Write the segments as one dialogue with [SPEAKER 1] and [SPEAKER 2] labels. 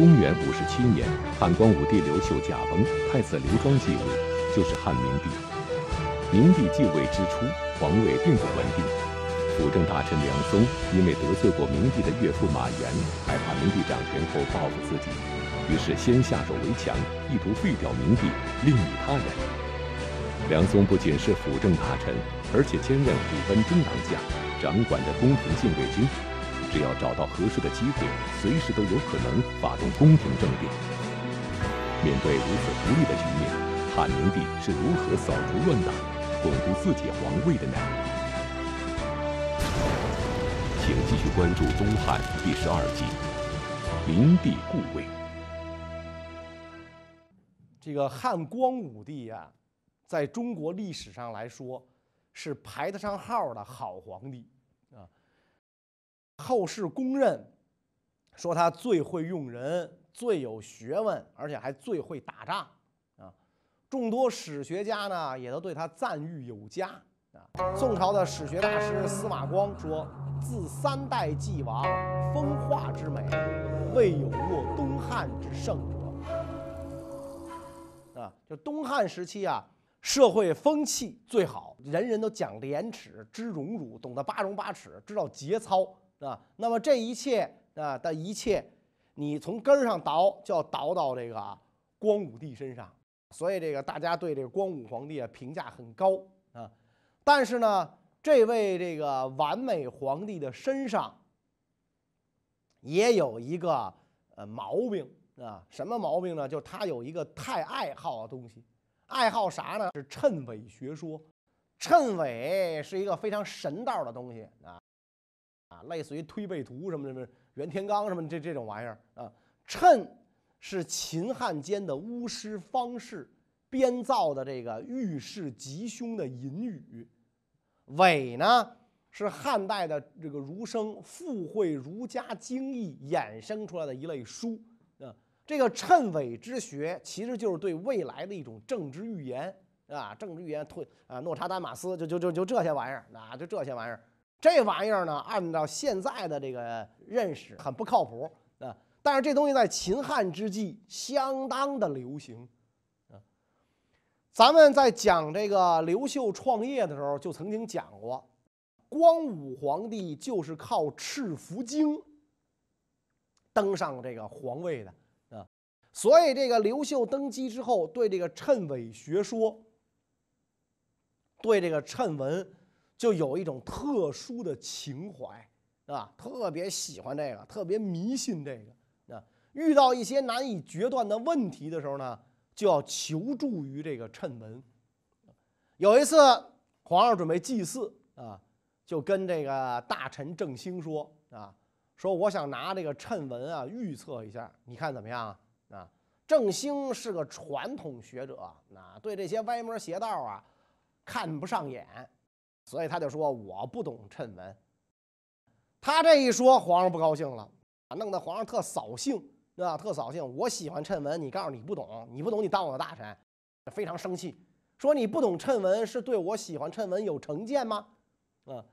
[SPEAKER 1] 公元五十七年，汉光武帝刘秀驾崩，太子刘庄继位，就是汉明帝。明帝继位之初，皇位并不稳定。辅政大臣梁松因为得罪过明帝的岳父马援，害怕明帝掌权后报复自己，于是先下手为强，意图废掉明帝，另立他人。梁松不仅是辅政大臣，而且兼任虎贲中郎将，掌管着宫廷禁卫军。只要找到合适的机会，随时都有可能发动宫廷政变。面对如此不利的局面，汉明帝是如何扫除乱党，巩固自己皇位的呢？请继续关注《东汉》第十二集《明帝故位》。
[SPEAKER 2] 这个汉光武帝呀，在中国历史上来说，是排得上号的好皇帝。后世公认，说他最会用人，最有学问，而且还最会打仗啊！众多史学家呢，也都对他赞誉有加啊。宋朝的史学大师司马光说：“自三代既亡，风化之美，未有若东汉之盛者。”啊，就东汉时期啊，社会风气最好，人人都讲廉耻，知荣辱，懂得八荣八耻，知道节操。啊，那么这一切啊的一切，你从根儿上倒，就要倒到这个光武帝身上。所以这个大家对这个光武皇帝啊评价很高啊。但是呢，这位这个完美皇帝的身上也有一个呃毛病啊，什么毛病呢？就是他有一个太爱好的东西，爱好啥呢？是谶纬学说。谶纬是一个非常神道的东西啊。啊，类似于推背图什么什么袁天罡什么这这种玩意儿啊，谶是秦汉间的巫师方士编造的这个预示吉凶的隐语，伪呢是汉代的这个儒生附会儒家经义衍生出来的一类书啊。这个谶纬之学其实就是对未来的一种政治预言啊，政治预言推啊，诺查丹马斯就就就就这些玩意儿啊，就这些玩意儿。这玩意儿呢，按照现在的这个认识，很不靠谱啊。但是这东西在秦汉之际相当的流行啊。咱们在讲这个刘秀创业的时候，就曾经讲过，光武皇帝就是靠赤符经登上这个皇位的啊。所以这个刘秀登基之后，对这个谶纬学说，对这个谶文。就有一种特殊的情怀，啊，特别喜欢这个，特别迷信这个。啊，遇到一些难以决断的问题的时候呢，就要求助于这个谶文。有一次，皇上准备祭祀啊，就跟这个大臣郑兴说啊，说我想拿这个谶文啊预测一下，你看怎么样啊？啊，郑兴是个传统学者，啊，对这些歪门邪道啊看不上眼。所以他就说我不懂谶文。他这一说，皇上不高兴了，弄得皇上特扫兴，啊，特扫兴。我喜欢谶文，你告诉你不懂，你不懂，你当我的大臣，非常生气，说你不懂谶文是对我喜欢谶文有成见吗？嗯，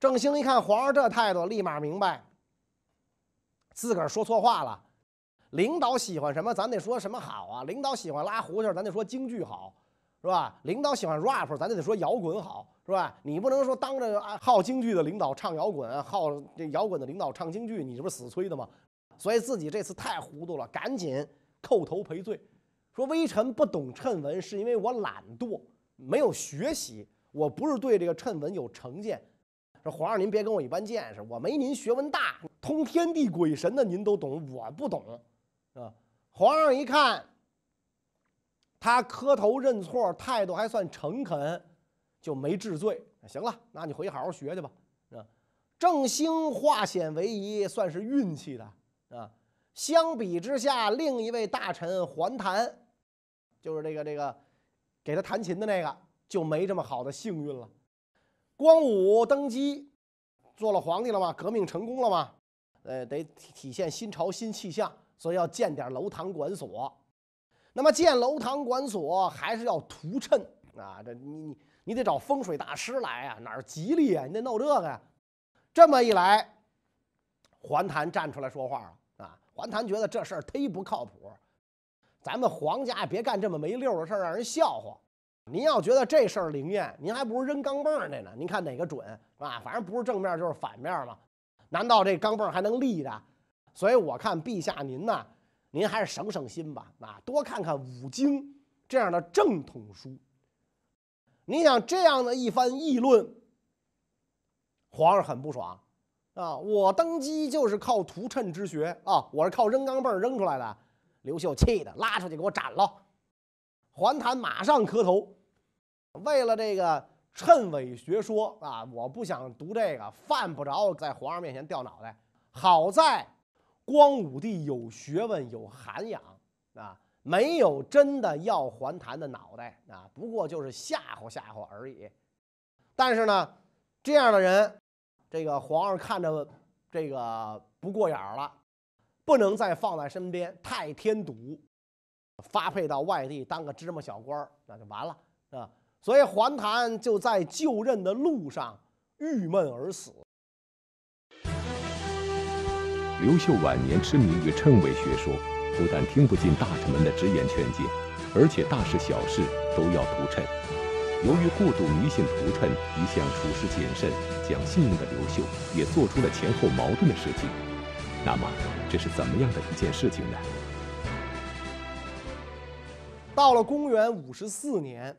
[SPEAKER 2] 郑兴一看皇上这态度，立马明白自个儿说错话了。领导喜欢什么，咱得说什么好啊。领导喜欢拉胡琴，咱得说京剧好。是吧？领导喜欢 rap，咱就得说摇滚好，是吧？你不能说当着好京剧的领导唱摇滚，好这摇滚的领导唱京剧，你这不是死催的吗？所以自己这次太糊涂了，赶紧叩头赔罪，说微臣不懂谶文，是因为我懒惰，没有学习，我不是对这个谶文有成见。说皇上您别跟我一般见识，我没您学问大，通天地鬼神的您都懂，我不懂，啊？皇上一看。他磕头认错，态度还算诚恳，就没治罪。行了，那你回去好好学去吧。啊，郑兴化险为夷，算是运气的啊。相比之下，另一位大臣桓谭，就是这个这个给他弹琴的那个，就没这么好的幸运了。光武登基，做了皇帝了嘛，革命成功了嘛，呃，得体现新朝新气象，所以要建点楼堂馆所。那么建楼堂馆所还是要图趁啊？这你你你得找风水大师来啊，哪儿吉利啊？你得弄这个呀。这么一来，桓谭站出来说话了啊！桓谭觉得这事儿忒不靠谱，咱们皇家别干这么没溜的事儿，让人笑话。您要觉得这事儿灵验，您还不如扔钢镚儿那呢。您看哪个准啊？反正不是正面就是反面嘛。难道这钢镚儿还能立着？所以我看陛下您呢，您还是省省心吧，啊，多看看五经这样的正统书。你想这样的一番议论，皇上很不爽啊！我登基就是靠图谶之学啊，我是靠扔钢镚扔出来的。刘秀气的拉出去给我斩了。桓谭马上磕头，为了这个谶纬学说啊，我不想读这个，犯不着在皇上面前掉脑袋。好在光武帝有学问有涵养啊，没有真的要桓谭的脑袋啊，不过就是吓唬吓唬而已。但是呢，这样的人，这个皇上看着这个不过眼了，不能再放在身边，太添堵。发配到外地当个芝麻小官，那就完了啊！所以桓谭就在就任的路上郁闷而死。
[SPEAKER 1] 刘秀晚年痴迷于谶纬学说，不但听不进大臣们的直言劝谏，而且大事小事都要图谶。由于过度迷信图谶，一向处事谨慎、讲信用的刘秀也做出了前后矛盾的事情。那么，这是怎么样的一件事情呢？
[SPEAKER 2] 到了公元五十四年，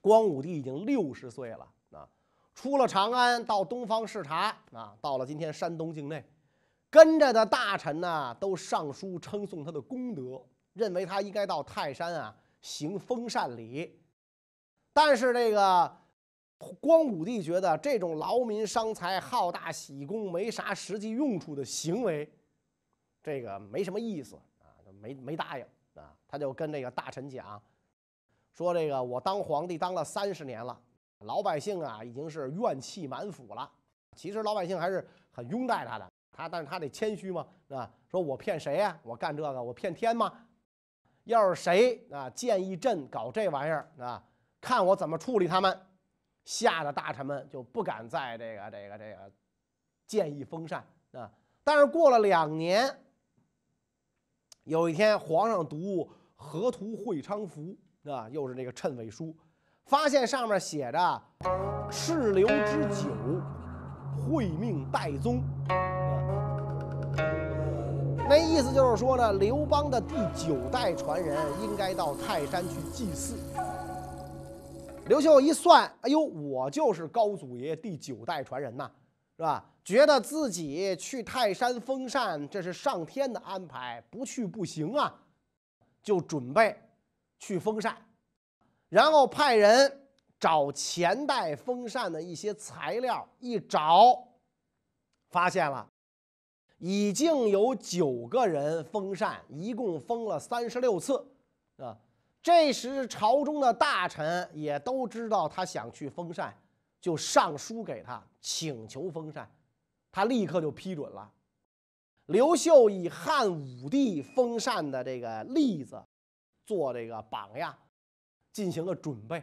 [SPEAKER 2] 光武帝已经六十岁了啊，出了长安到东方视察啊，到了今天山东境内，跟着的大臣呢都上书称颂他的功德，认为他应该到泰山啊行封禅礼。但是这个光武帝觉得这种劳民伤财、好大喜功、没啥实际用处的行为，这个没什么意思啊，没没答应啊。他就跟这个大臣讲，说这个我当皇帝当了三十年了，老百姓啊已经是怨气满腹了。其实老百姓还是很拥戴他的，他但是他得谦虚嘛，啊，说我骗谁呀？我干这个，我骗天吗？要是谁啊建议朕搞这玩意儿啊，看我怎么处理他们。吓得大臣们就不敢再这个这个这个建议封禅啊。但是过了两年，有一天皇上读。河图会昌符啊，又是那个谶纬书，发现上面写着“赤流之久，会命代宗”，那意思就是说呢，刘邦的第九代传人应该到泰山去祭祀。刘秀一算，哎呦，我就是高祖爷第九代传人呐，是吧？觉得自己去泰山封禅，这是上天的安排，不去不行啊。就准备去封禅，然后派人找前代封禅的一些材料，一找，发现了已经有九个人封禅，一共封了三十六次啊。这时朝中的大臣也都知道他想去封禅，就上书给他请求封禅，他立刻就批准了。刘秀以汉武帝封禅的这个例子做这个榜样，进行了准备，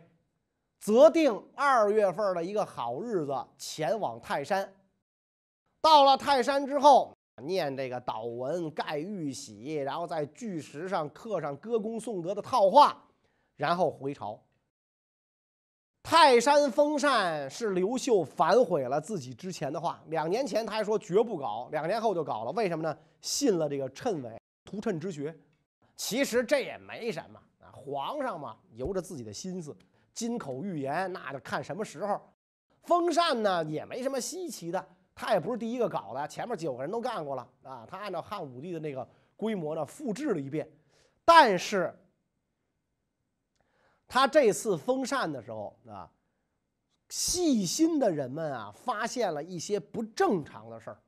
[SPEAKER 2] 择定二月份的一个好日子前往泰山。到了泰山之后，念这个祷文、盖玉玺，然后在巨石上刻上歌功颂德的套话，然后回朝。泰山封禅是刘秀反悔了自己之前的话。两年前他还说绝不搞，两年后就搞了。为什么呢？信了这个谶纬图谶之学。其实这也没什么啊，皇上嘛，由着自己的心思，金口玉言，那就看什么时候。封禅呢也没什么稀奇的，他也不是第一个搞的，前面九个人都干过了啊。他按照汉武帝的那个规模呢复制了一遍，但是。他这次封禅的时候啊，细心的人们啊，发现了一些不正常的事儿。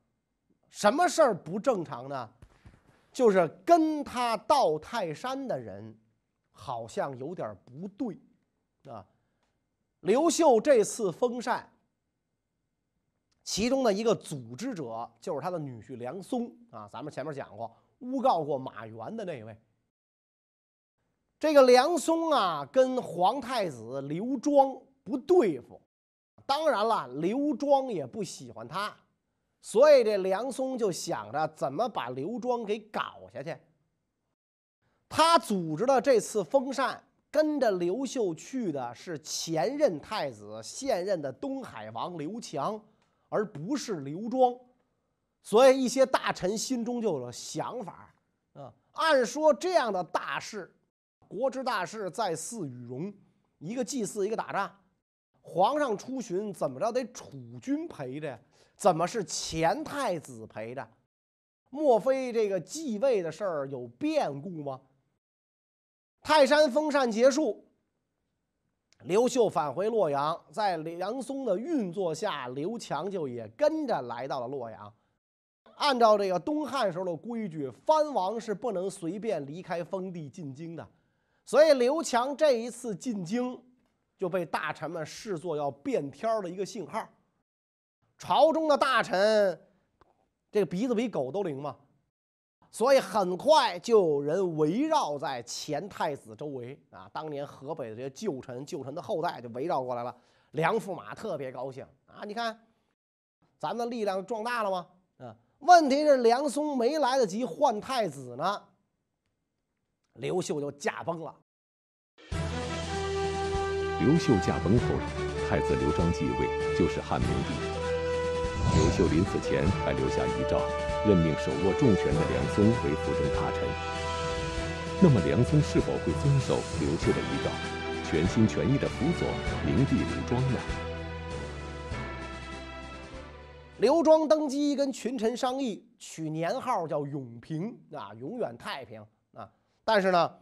[SPEAKER 2] 什么事儿不正常呢？就是跟他到泰山的人，好像有点不对啊。刘秀这次封禅，其中的一个组织者就是他的女婿梁松啊。咱们前面讲过，诬告过马援的那位。这个梁松啊，跟皇太子刘庄不对付，当然了，刘庄也不喜欢他，所以这梁松就想着怎么把刘庄给搞下去。他组织的这次封禅，跟着刘秀去的是前任太子、现任的东海王刘强，而不是刘庄。所以一些大臣心中就有了想法啊。按说这样的大事，国之大事，在祀与戎，一个祭祀，一个打仗。皇上出巡怎么着得储君陪着呀？怎么是前太子陪着？莫非这个继位的事儿有变故吗？泰山封禅结束，刘秀返回洛阳，在梁松的运作下，刘强就也跟着来到了洛阳。按照这个东汉时候的规矩，藩王是不能随便离开封地进京的，所以刘强这一次进京。就被大臣们视作要变天的一个信号。朝中的大臣，这个鼻子比狗都灵嘛，所以很快就有人围绕在前太子周围啊。当年河北的这些旧臣、旧臣的后代就围绕过来了。梁驸马特别高兴啊，你看，咱们力量壮大了吗？啊，问题是梁松没来得及换太子呢，刘秀就驾崩了。
[SPEAKER 1] 刘秀驾崩后，太子刘庄继位，就是汉明帝。刘秀临死前还留下遗诏，任命手握重权的梁松为辅政大臣。那么，梁松是否会遵守刘秀的遗诏，全心全意地辅佐明帝刘庄呢？
[SPEAKER 2] 刘庄登基，跟群臣商议，取年号叫永平啊，永远太平啊。但是呢？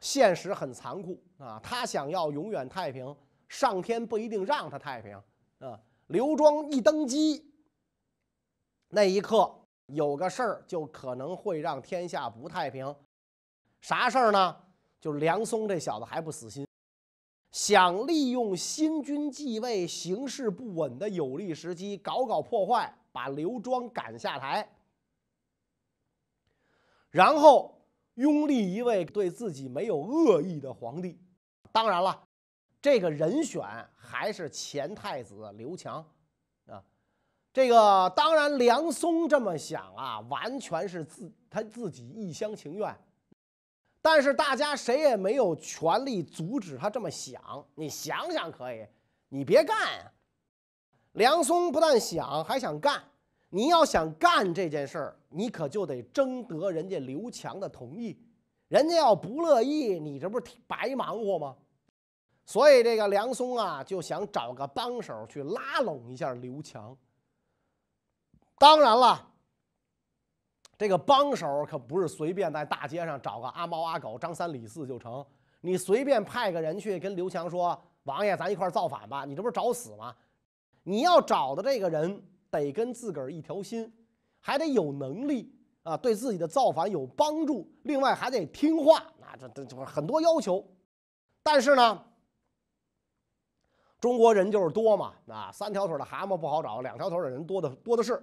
[SPEAKER 2] 现实很残酷啊！他想要永远太平，上天不一定让他太平啊！刘庄一登基，那一刻有个事儿就可能会让天下不太平。啥事儿呢？就梁松这小子还不死心，想利用新君继位、形势不稳的有利时机，搞搞破坏，把刘庄赶下台，然后。拥立一位对自己没有恶意的皇帝，当然了，这个人选还是前太子刘强。这个当然，梁松这么想啊，完全是自他自己一厢情愿。但是大家谁也没有权利阻止他这么想。你想想可以，你别干。梁松不但想，还想干。你要想干这件事儿，你可就得征得人家刘强的同意，人家要不乐意，你这不是白忙活吗？所以这个梁松啊，就想找个帮手去拉拢一下刘强。当然了，这个帮手可不是随便在大街上找个阿猫阿狗、张三李四就成。你随便派个人去跟刘强说：“王爷，咱一块造反吧！”你这不是找死吗？你要找的这个人。得跟自个儿一条心，还得有能力啊，对自己的造反有帮助。另外还得听话，那这这这很多要求。但是呢，中国人就是多嘛，啊，三条腿的蛤蟆不好找，两条腿的人多的多的是。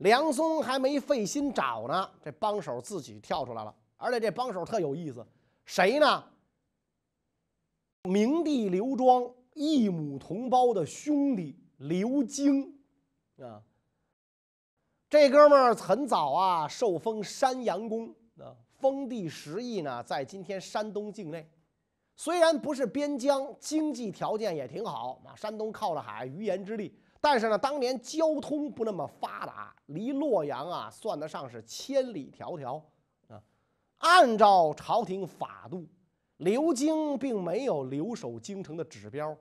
[SPEAKER 2] 梁松还没费心找呢，这帮手自己跳出来了，而且这帮手特有意思，谁呢？明帝刘庄异母同胞的兄弟刘京。啊，这哥们儿很早啊，受封山阳公啊，封地十邑呢，在今天山东境内。虽然不是边疆，经济条件也挺好啊，山东靠着海，鱼盐之地。但是呢，当年交通不那么发达，离洛阳啊，算得上是千里迢迢啊。按照朝廷法度，刘京并没有留守京城的指标。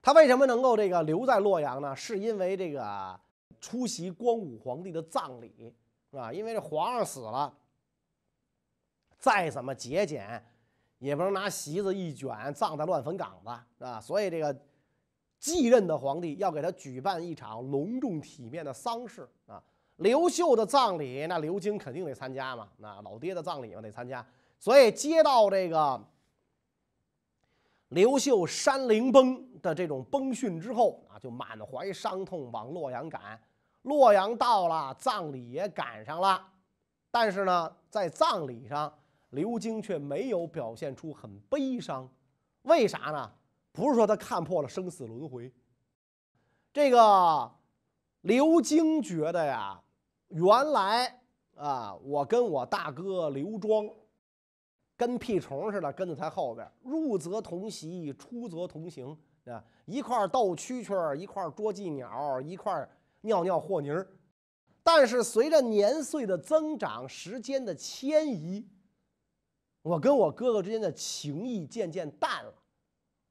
[SPEAKER 2] 他为什么能够这个留在洛阳呢？是因为这个。出席光武皇帝的葬礼，是吧？因为这皇上死了，再怎么节俭，也不能拿席子一卷葬在乱坟岗子，啊？所以这个继任的皇帝要给他举办一场隆重体面的丧事啊。刘秀的葬礼，那刘京肯定得参加嘛，那老爹的葬礼嘛得参加。所以接到这个刘秀山陵崩的这种崩讯之后啊，就满怀伤痛往洛阳赶。洛阳到了，葬礼也赶上了，但是呢，在葬礼上，刘京却没有表现出很悲伤，为啥呢？不是说他看破了生死轮回，这个刘京觉得呀，原来啊，我跟我大哥刘庄跟屁虫似的跟在他后边，入则同席，出则同行啊，一块斗蛐蛐，一块捉寄鸟，一块尿尿和泥儿。但是随着年岁的增长，时间的迁移，我跟我哥哥之间的情谊渐渐淡了。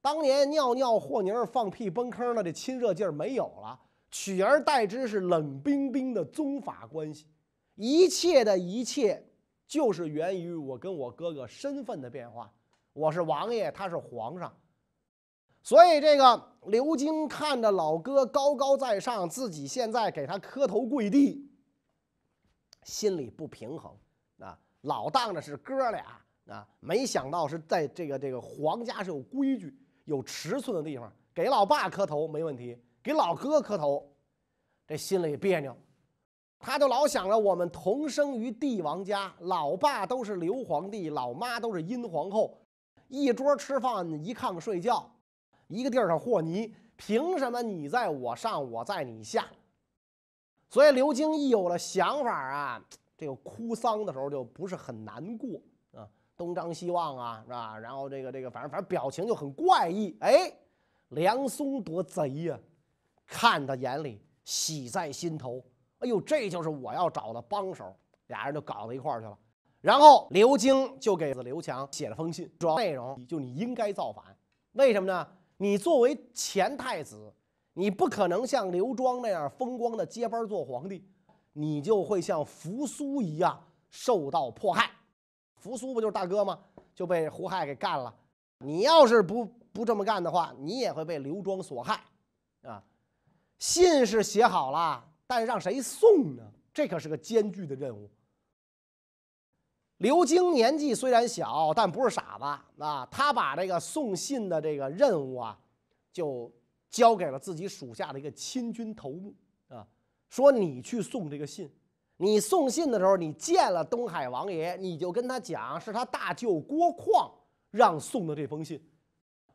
[SPEAKER 2] 当年尿尿和泥儿、放屁崩坑了这亲热劲儿没有了，取而代之是冷冰冰的宗法关系。一切的一切，就是源于我跟我哥哥身份的变化。我是王爷，他是皇上。所以这个刘京看着老哥高高在上，自己现在给他磕头跪地，心里不平衡啊！老当着是哥俩啊，没想到是在这个这个皇家是有规矩。有尺寸的地方，给老爸磕头没问题，给老哥磕头，这心里别扭。他就老想着我们同生于帝王家，老爸都是刘皇帝，老妈都是殷皇后，一桌吃饭，一炕睡觉，一个地儿上和泥，凭什么你在我上，我在你下？所以刘京一有了想法啊，这个哭丧的时候就不是很难过啊。东张西望啊，是吧？然后这个这个，反正反正表情就很怪异。哎，梁松多贼呀，看在眼里，喜在心头。哎呦，这就是我要找的帮手。俩人就搞到一块儿去了。然后刘京就给刘强写了封信，主要内容就你应该造反。为什么呢？你作为前太子，你不可能像刘庄那样风光的接班做皇帝，你就会像扶苏一样受到迫害。扶苏不就是大哥吗？就被胡亥给干了。你要是不不这么干的话，你也会被刘庄所害，啊！信是写好了，但让谁送呢？这可是个艰巨的任务。刘京年纪虽然小，但不是傻子啊。他把这个送信的这个任务啊，就交给了自己属下的一个亲军头目啊，说你去送这个信。你送信的时候，你见了东海王爷，你就跟他讲，是他大舅郭况让送的这封信。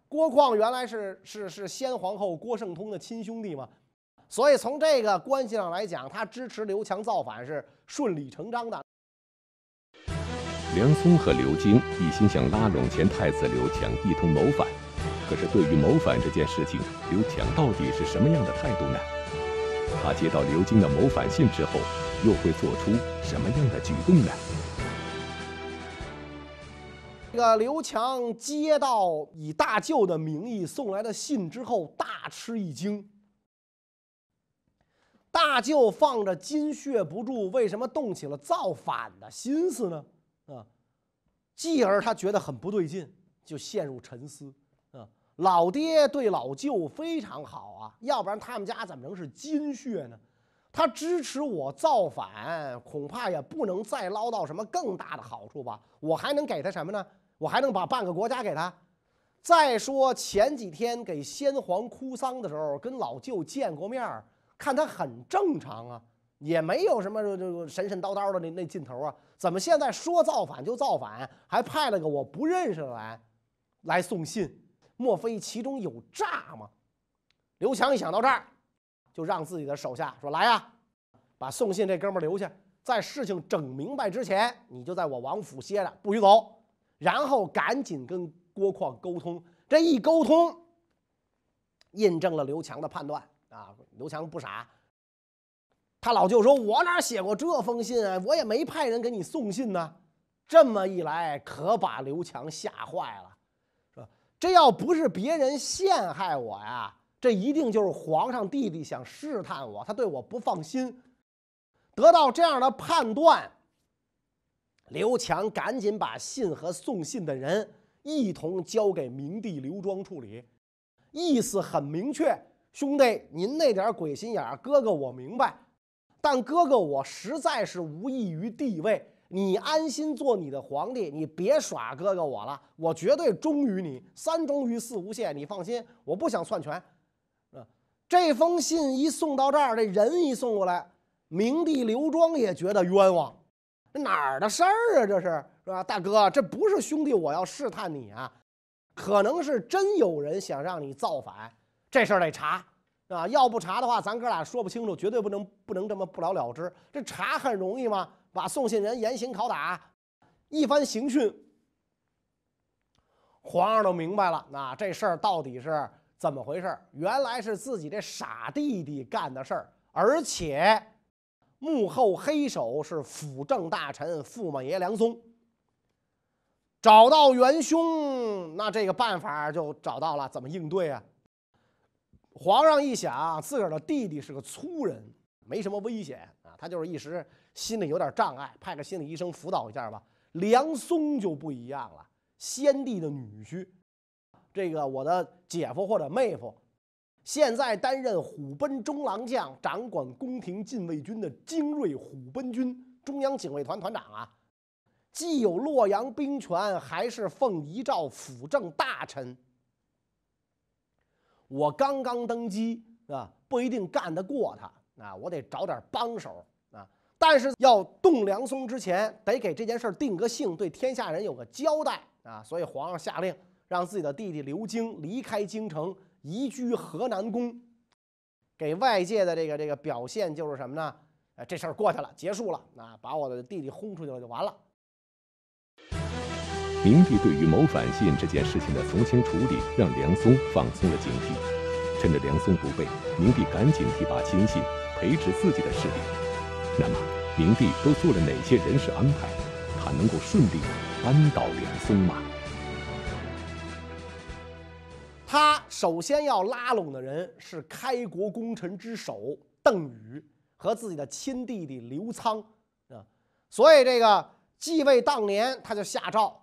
[SPEAKER 2] 郭况原来是是是先皇后郭圣通的亲兄弟嘛，所以从这个关系上来讲，他支持刘强造反是顺理成章的。
[SPEAKER 1] 梁松和刘京一心想拉拢前太子刘强一同谋反，可是对于谋反这件事情，刘强到底是什么样的态度呢？他接到刘京的谋反信之后。又会做出什么样的举动呢？
[SPEAKER 2] 这个刘强接到以大舅的名义送来的信之后，大吃一惊。大舅放着金血不住，为什么动起了造反的心思呢？啊，继而他觉得很不对劲，就陷入沉思。啊，老爹对老舅非常好啊，要不然他们家怎么能是金血呢？他支持我造反，恐怕也不能再捞到什么更大的好处吧？我还能给他什么呢？我还能把半个国家给他？再说前几天给先皇哭丧的时候，跟老舅见过面，看他很正常啊，也没有什么这个神神叨叨的那那劲头啊。怎么现在说造反就造反，还派了个我不认识的来来送信？莫非其中有诈吗？刘强一想到这儿。就让自己的手下说：“来呀，把送信这哥们留下，在事情整明白之前，你就在我王府歇着，不许走。然后赶紧跟郭况沟通。这一沟通，印证了刘强的判断啊！刘强不傻，他老舅说：‘我哪写过这封信啊？我也没派人给你送信呢。’这么一来，可把刘强吓坏了，说：‘这要不是别人陷害我呀？’”这一定就是皇上弟弟想试探我，他对我不放心。得到这样的判断，刘强赶紧把信和送信的人一同交给明帝刘庄处理，意思很明确：兄弟，您那点鬼心眼儿，哥哥我明白，但哥哥我实在是无异于地位，你安心做你的皇帝，你别耍哥哥我了，我绝对忠于你，三忠于四无懈，你放心，我不想篡权。这封信一送到这儿，这人一送过来，明帝刘庄也觉得冤枉，这哪儿的事儿啊？这是是吧，大哥，这不是兄弟我要试探你啊，可能是真有人想让你造反，这事儿得查啊！要不查的话，咱哥俩说不清楚，绝对不能不能这么不了了之。这查很容易吗？把送信人严刑拷打，一番刑讯，皇上都明白了。那这事儿到底是怎么回事？原来是自己这傻弟弟干的事儿，而且幕后黑手是辅政大臣驸马爷梁松。找到元凶，那这个办法就找到了，怎么应对啊？皇上一想，自个儿的弟弟是个粗人，没什么危险啊，他就是一时心里有点障碍，派个心理医生辅导一下吧。梁松就不一样了，先帝的女婿，这个我的姐夫或者妹夫，现在担任虎贲中郎将，掌管宫廷禁卫军的精锐虎贲军中央警卫团团长啊。既有洛阳兵权，还是奉遗诏辅政大臣。我刚刚登基啊，不一定干得过他啊，我得找点帮手啊。但是要动梁松之前，得给这件事定个性，对天下人有个交代啊。所以皇上下令让自己的弟弟刘京离开京城，移居河南宫，给外界的这个这个表现就是什么呢？哎，这事儿过去了，结束了啊，把我的弟弟轰出去了就完了。
[SPEAKER 1] 明帝对于谋反信这件事情的从轻处理，让梁松放松了警惕。趁着梁松不备，明帝赶紧提拔亲信，培植自己的势力。那么，明帝都做了哪些人事安排？他能够顺利扳倒梁松吗？
[SPEAKER 2] 首先要拉拢的人是开国功臣之首邓禹和自己的亲弟弟刘仓啊，所以这个继位当年，他就下诏。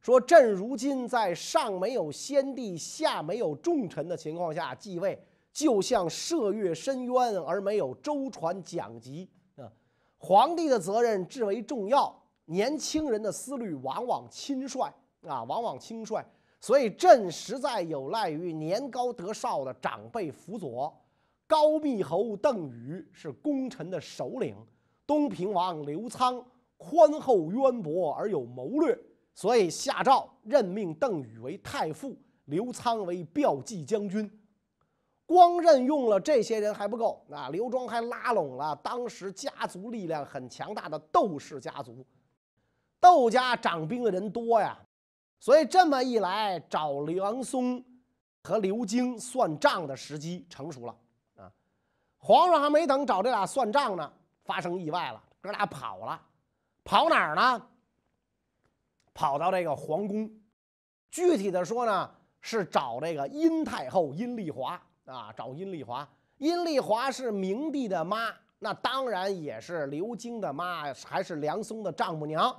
[SPEAKER 2] 说：“朕如今在上没有先帝，下没有重臣的情况下继位，就像涉越深渊而没有舟船桨楫啊！皇帝的责任至为重要，年轻人的思虑往往轻率啊，往往轻率。所以朕实在有赖于年高德少的长辈辅佐。高密侯邓禹是功臣的首领，东平王刘仓宽厚渊博而有谋略。”所以下诏任命邓禹为太傅，刘仓为骠骑将军。光任用了这些人还不够，啊，刘庄还拉拢了当时家族力量很强大的窦氏家族。窦家掌兵的人多呀，所以这么一来，找梁松和刘京算账的时机成熟了啊！皇上还没等找这俩算账呢，发生意外了，哥俩跑了，跑哪儿呢？跑到这个皇宫，具体的说呢，是找这个殷太后殷丽华啊，找殷丽华。殷丽华是明帝的妈，那当然也是刘京的妈，还是梁松的丈母娘。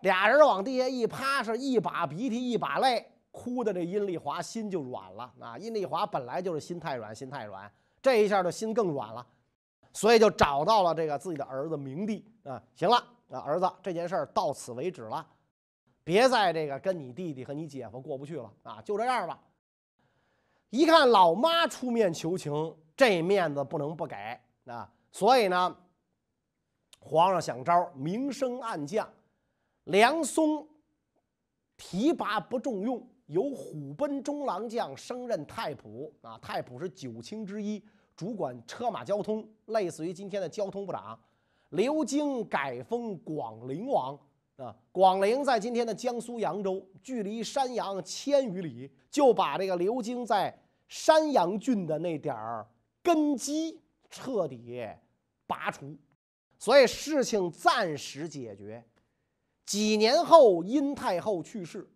[SPEAKER 2] 俩人往地下一趴，是一把鼻涕一把泪，哭的这殷丽华心就软了啊。殷丽华本来就是心太软，心太软，这一下就心更软了，所以就找到了这个自己的儿子明帝啊。行了啊，儿子，这件事儿到此为止了。别再这个跟你弟弟和你姐夫过不去了啊！就这样吧。一看老妈出面求情，这面子不能不给啊！所以呢，皇上想招，明升暗降。梁松提拔不重用，由虎贲中郎将升任太仆啊。太仆是九卿之一，主管车马交通，类似于今天的交通部长。刘京改封广陵王。啊，广陵在今天的江苏扬州，距离山阳千余里，就把这个刘京在山阳郡的那点儿根基彻底拔除，所以事情暂时解决。几年后，殷太后去世，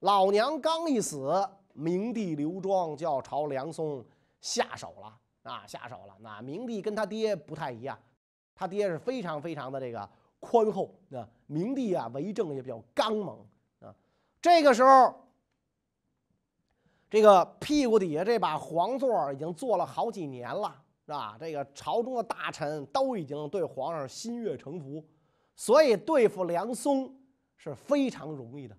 [SPEAKER 2] 老娘刚一死，明帝刘庄就要朝梁松下手了啊，下手了。那明帝跟他爹不太一样，他爹是非常非常的这个。宽厚啊，明帝啊，为政也比较刚猛啊。这个时候，这个屁股底下这把皇座已经坐了好几年了，是吧？这个朝中的大臣都已经对皇上心悦诚服，所以对付梁松是非常容易的。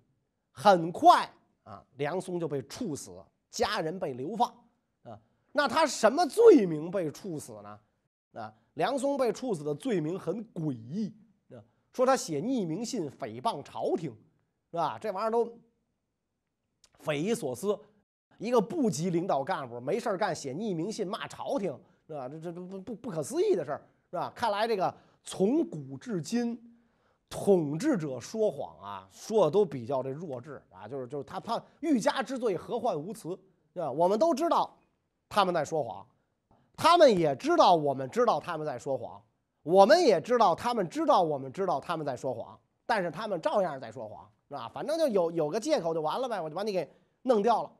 [SPEAKER 2] 很快啊，梁松就被处死，家人被流放啊。那他什么罪名被处死呢？啊，梁松被处死的罪名很诡异啊。说他写匿名信诽谤朝廷，是吧？这玩意儿都匪夷所思。一个部级领导干部没事干写匿名信骂朝廷，是吧？这这不不不可思议的事儿，是吧？看来这个从古至今，统治者说谎啊，说的都比较这弱智啊，就是就是他怕欲加之罪，何患无辞，对吧？我们都知道他们在说谎，他们也知道我们知道他们在说谎，我们也知道他们知道我们知道他们在说谎，但是他们照样在说谎，是吧？反正就有有个借口就完了呗，我就把你给弄掉了。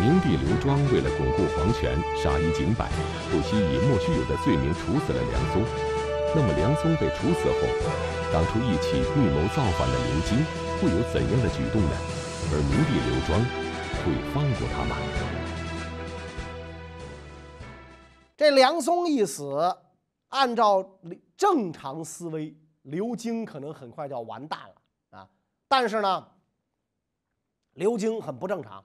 [SPEAKER 1] 明帝刘庄为了巩固皇权，杀一儆百，不惜以莫须有的罪名处死了梁松。那么梁松被处死后，当初一起密谋造反的刘京会有怎样的举动呢？而明帝刘庄会放过他吗？
[SPEAKER 2] 这梁松一死，按照正常思维，刘京可能很快就要完蛋了啊！但是呢，刘京很不正常。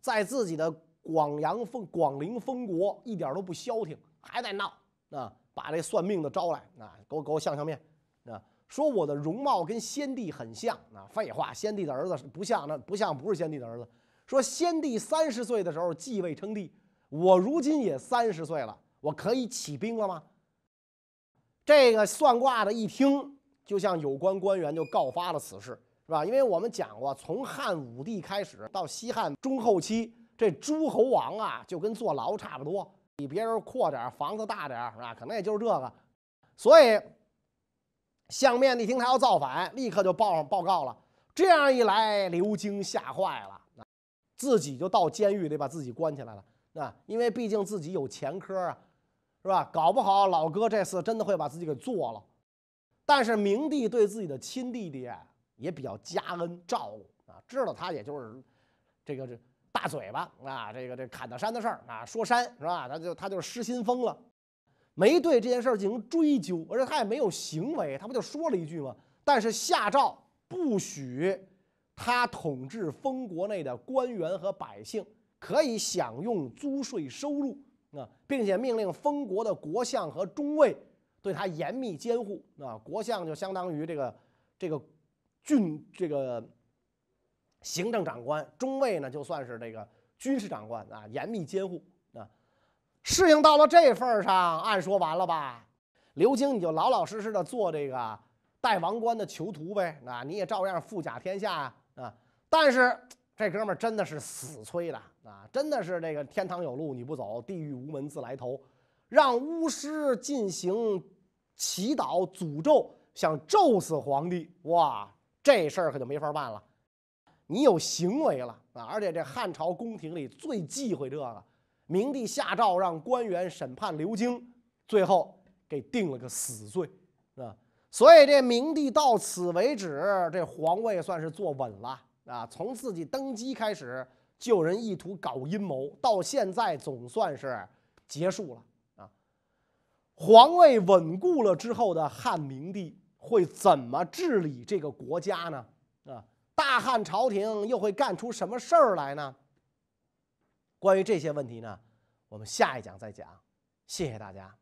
[SPEAKER 2] 在自己的广阳封广陵封国一点都不消停，还在闹啊！把这算命的招来啊，给我给我相相面啊！说我的容貌跟先帝很像啊！废话，先帝的儿子不像，那不像不是先帝的儿子。说先帝三十岁的时候继位称帝，我如今也三十岁了，我可以起兵了吗？这个算卦的一听，就像有关官员就告发了此事。是吧？因为我们讲过，从汉武帝开始到西汉中后期，这诸侯王啊，就跟坐牢差不多，比别人阔点房子大点是吧？可能也就是这个。所以相面一听他要造反，立刻就报上报告了。这样一来，刘京吓坏了，自己就到监狱里把自己关起来了。啊，因为毕竟自己有前科啊，是吧？搞不好老哥这次真的会把自己给做了。但是明帝对自己的亲弟弟。也比较加恩照顾啊，知道他也就是这个这大嘴巴啊，这个这砍大山的事儿啊，说山是吧？他就他就失心疯了，没对这件事儿进行追究，而且他也没有行为，他不就说了一句吗？但是下诏不许他统治封国内的官员和百姓可以享用租税收入啊，并且命令封国的国相和中尉对他严密监护啊。国相就相当于这个这个。郡这个行政长官，中尉呢就算是这个军事长官啊，严密监护啊。事情到了这份上，按说完了吧？刘京你就老老实实的做这个代王官的囚徒呗，啊，你也照样富甲天下啊。但是这哥们儿真的是死催的啊，真的是这个天堂有路你不走，地狱无门自来投，让巫师进行祈祷诅咒，想咒死皇帝，哇！这事儿可就没法办了，你有行为了啊！而且这汉朝宫廷里最忌讳这个，明帝下诏让官员审判刘京，最后给定了个死罪，啊！所以这明帝到此为止，这皇位算是坐稳了啊！从自己登基开始，就有人意图搞阴谋，到现在总算是结束了啊！皇位稳固了之后的汉明帝。会怎么治理这个国家呢？啊，大汉朝廷又会干出什么事儿来呢？关于这些问题呢，我们下一讲再讲。谢谢大家。